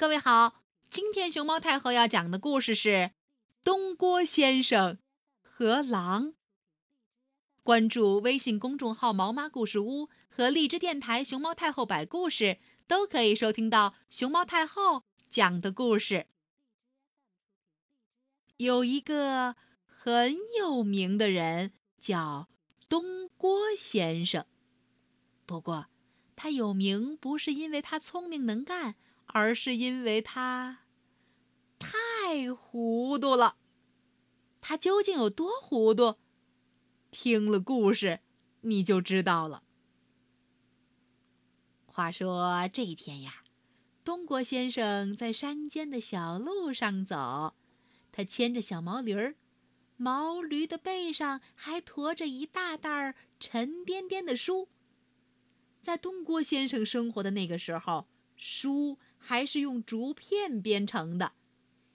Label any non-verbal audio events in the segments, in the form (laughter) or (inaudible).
各位好，今天熊猫太后要讲的故事是《东郭先生和狼》。关注微信公众号“毛妈故事屋”和荔枝电台“熊猫太后摆故事”，都可以收听到熊猫太后讲的故事。有一个很有名的人叫东郭先生，不过他有名不是因为他聪明能干。而是因为他太糊涂了。他究竟有多糊涂？听了故事你就知道了。话说这一天呀，东郭先生在山间的小路上走，他牵着小毛驴儿，毛驴的背上还驮着一大袋沉甸甸的书。在东郭先生生活的那个时候，书。还是用竹片编成的，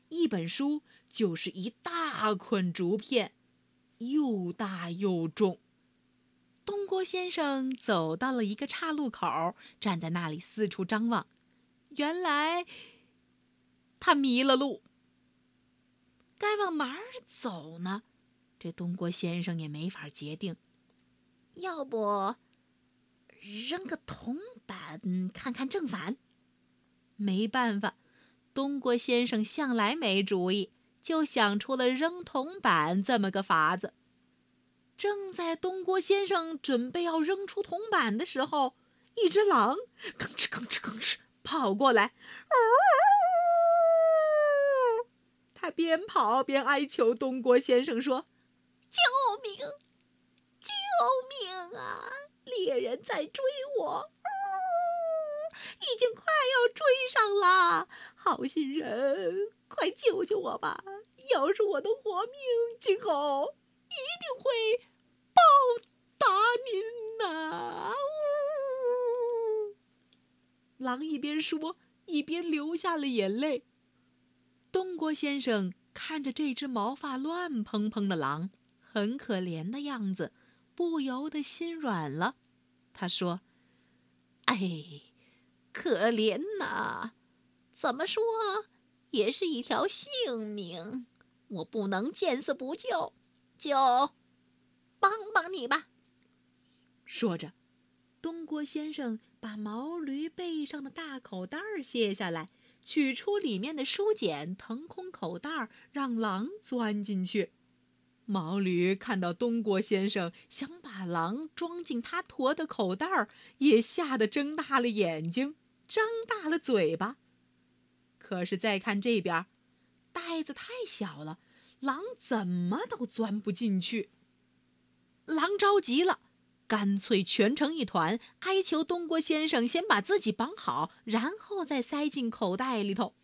一本书就是一大捆竹片，又大又重。东郭先生走到了一个岔路口，站在那里四处张望。原来他迷了路，该往哪儿走呢？这东郭先生也没法决定。要不扔个铜板看看正反？没办法，东郭先生向来没主意，就想出了扔铜板这么个法子。正在东郭先生准备要扔出铜板的时候，一只狼吭哧吭哧吭哧跑过来，呜呜呜他边跑边哀求东郭先生说：“救命！救命啊！猎人在追我！”已经快要追上了，好心人，快救救我吧！要是我能活命，今后一定会报答您呐！呜狼一边说，一边流下了眼泪。东郭先生看着这只毛发乱蓬蓬的狼，很可怜的样子，不由得心软了。他说：“哎。”可怜呐，怎么说也是一条性命，我不能见死不救，就帮帮你吧。说着，东郭先生把毛驴背上的大口袋卸下来，取出里面的书简，腾空口袋，让狼钻进去。毛驴看到东郭先生想把狼装进他驮的口袋，也吓得睁大了眼睛。张大了嘴巴，可是再看这边，袋子太小了，狼怎么都钻不进去。狼着急了，干脆蜷成一团，哀求东郭先生先把自己绑好，然后再塞进口袋里头。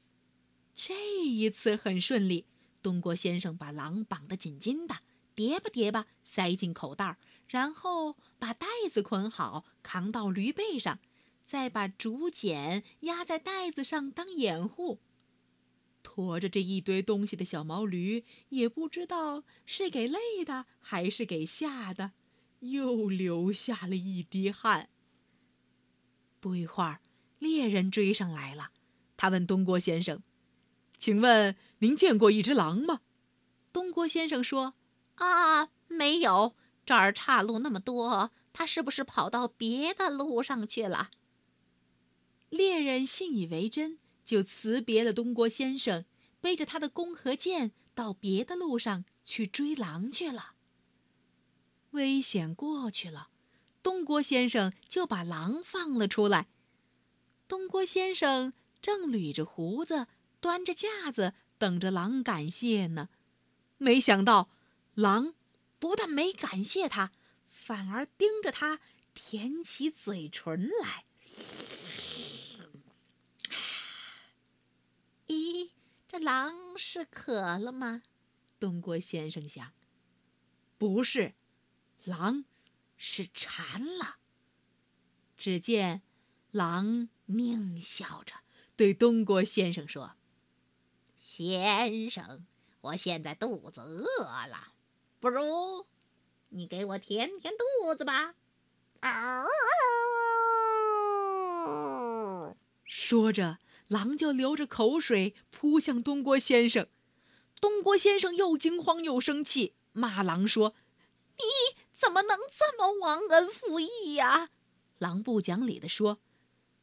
这一次很顺利，东郭先生把狼绑得紧紧的，叠吧叠吧塞进口袋，然后把袋子捆好，扛到驴背上。再把竹简压在袋子上当掩护，驮着这一堆东西的小毛驴也不知道是给累的还是给吓的，又流下了一滴汗。不一会儿，猎人追上来了。他问东郭先生：“请问您见过一只狼吗？”东郭先生说：“啊，没有。这儿岔路那么多，他是不是跑到别的路上去了？”猎人信以为真，就辞别了东郭先生，背着他的弓和箭到别的路上去追狼去了。危险过去了，东郭先生就把狼放了出来。东郭先生正捋着胡子，端着架子等着狼感谢呢，没想到狼不但没感谢他，反而盯着他舔起嘴唇来。这狼是渴了吗？东郭先生想。不是，狼是馋了。只见狼狞笑着对东郭先生说：“先生，我现在肚子饿了，不如你给我填填肚子吧。”嗷！说着。狼就流着口水扑向东郭先生。东郭先生又惊慌又生气，骂狼说：“你怎么能这么忘恩负义呀？”狼不讲理地说：“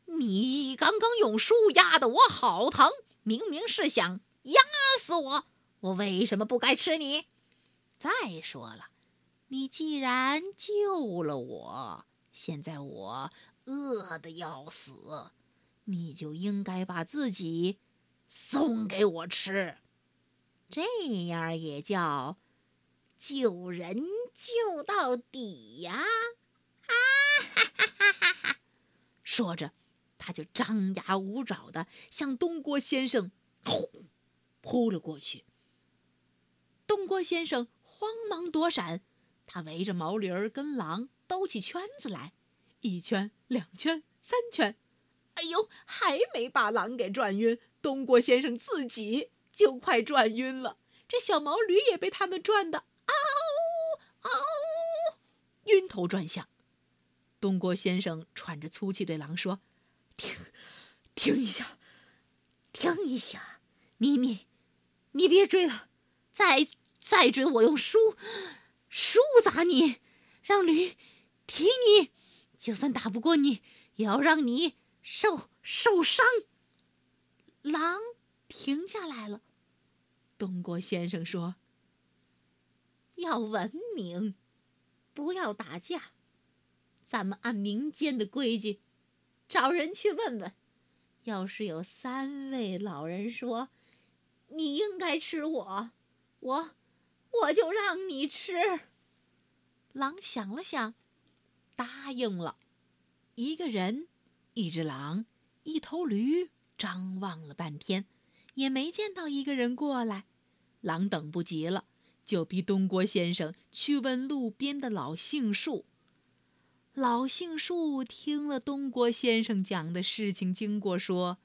你刚刚用书压得我好疼，明明是想压死我，我为什么不该吃你？再说了，你既然救了我，现在我饿得要死，你就应该把自己送给我吃。”这样也叫救人救到底呀！啊哈哈哈哈哈！说着，他就张牙舞爪的向东郭先生轰扑了过去。东郭先生慌忙躲闪，他围着毛驴儿跟狼兜起圈子来，一圈、两圈、三圈，哎呦，还没把狼给转晕。东郭先生自己。就快转晕了，这小毛驴也被他们转的嗷嗷，晕头转向。东郭先生喘着粗气对狼说：“停，停一下，停一下！你你，你别追了，再再追我用书书砸你，让驴踢你，就算打不过你，也要让你受受伤。”狼停下来了。东郭先生说：“要文明，不要打架。咱们按民间的规矩，找人去问问。要是有三位老人说你应该吃我，我我就让你吃。”狼想了想，答应了。一个人，一只狼，一头驴，张望了半天。也没见到一个人过来，狼等不及了，就逼东郭先生去问路边的老杏树。老杏树听了东郭先生讲的事情经过，说：“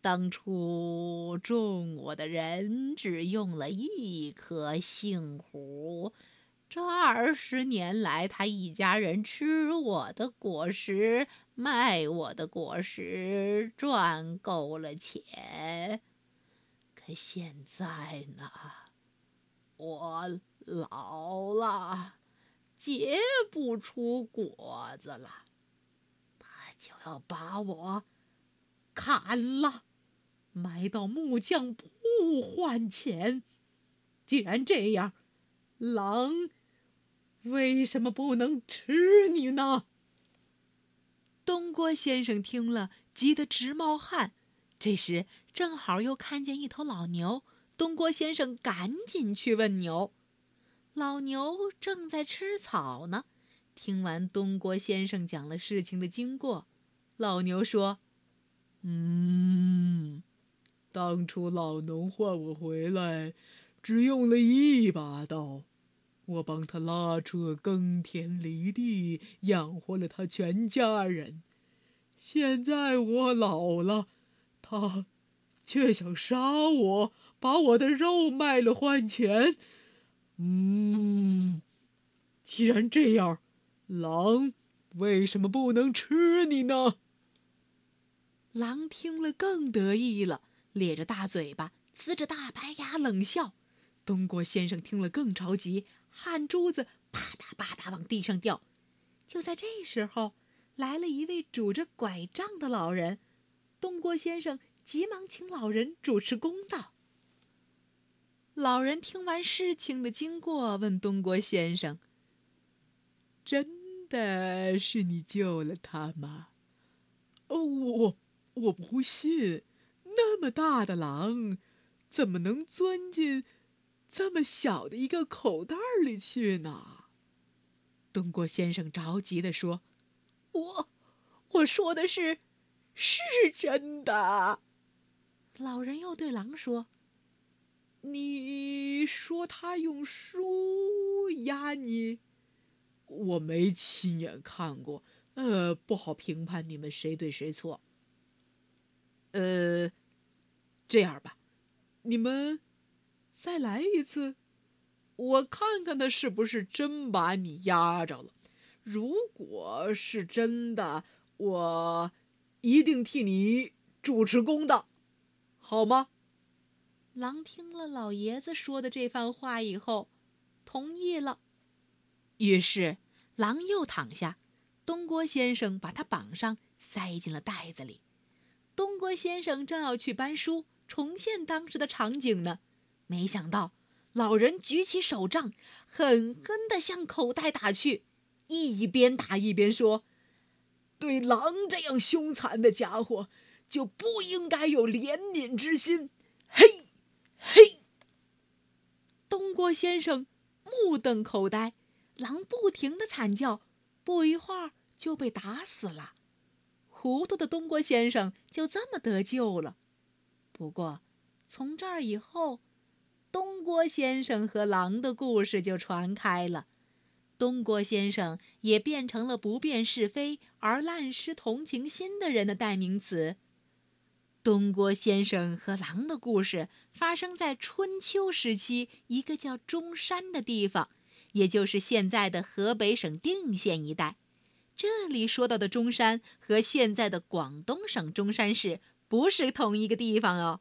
当初种我的人只用了一颗杏核。”这二十年来，他一家人吃我的果实，卖我的果实，赚够了钱。可现在呢，我老了，结不出果子了，他就要把我砍了，埋到木匠铺换钱。既然这样，狼。为什么不能吃你呢？东郭先生听了，急得直冒汗。这时正好又看见一头老牛，东郭先生赶紧去问牛。老牛正在吃草呢。听完东郭先生讲了事情的经过，老牛说：“嗯，当初老农唤我回来，只用了一把刀。”我帮他拉车耕田犁地，养活了他全家人。现在我老了，他却想杀我，把我的肉卖了换钱。嗯，既然这样，狼为什么不能吃你呢？狼听了更得意了，咧着大嘴巴，呲着大白牙，冷笑。东郭先生听了更着急。汗珠子啪嗒啪嗒往地上掉，就在这时候，来了一位拄着拐杖的老人。东郭先生急忙请老人主持公道。老人听完事情的经过，问东郭先生：“真的是你救了他吗？”“哦，我我不信，那么大的狼，怎么能钻进？”这么小的一个口袋里去呢？东郭先生着急地说：“我，我说的是，是真的。”老人又对狼说：“你说他用书压你，我没亲眼看过，呃，不好评判你们谁对谁错。呃，这样吧，你们。”再来一次，我看看他是不是真把你压着了。如果是真的，我一定替你主持公道，好吗？狼听了老爷子说的这番话以后，同意了。于是，狼又躺下，东郭先生把他绑上，塞进了袋子里。东郭先生正要去搬书，重现当时的场景呢，没想到老人举起手杖，狠狠地向口袋打去，一边打一边说：“对狼这样凶残的家伙，就不应该有怜悯之心。”嘿，嘿！东郭先生目瞪口呆，狼不停的惨叫，不一会儿就被打死了。糊涂的东郭先生就这么得救了。不过，从这儿以后，东郭先生和狼的故事就传开了。东郭先生也变成了不辨是非而滥施同情心的人的代名词。东郭先生和狼的故事发生在春秋时期一个叫中山的地方，也就是现在的河北省定县一带。这里说到的中山和现在的广东省中山市不是同一个地方哦。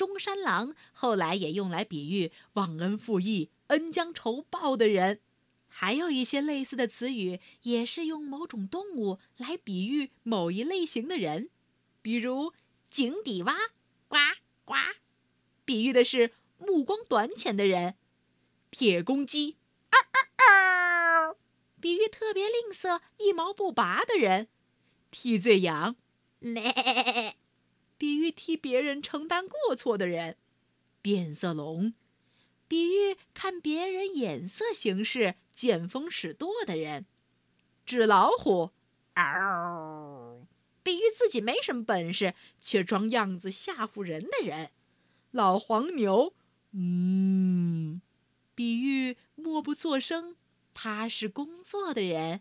中山狼后来也用来比喻忘恩负义、恩将仇报的人，还有一些类似的词语也是用某种动物来比喻某一类型的人，比如井底蛙，呱呱，比喻的是目光短浅的人；铁公鸡。比喻特别吝啬、一毛不拔的人，替罪羊；咩 (laughs) 比喻替别人承担过错的人；变色龙，比喻看别人眼色行事、见风使舵的人；纸老虎，比喻自己没什么本事却装样子吓唬人的人；老黄牛，嗯，比喻默不作声。踏实工作的人，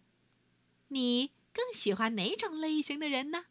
你更喜欢哪种类型的人呢？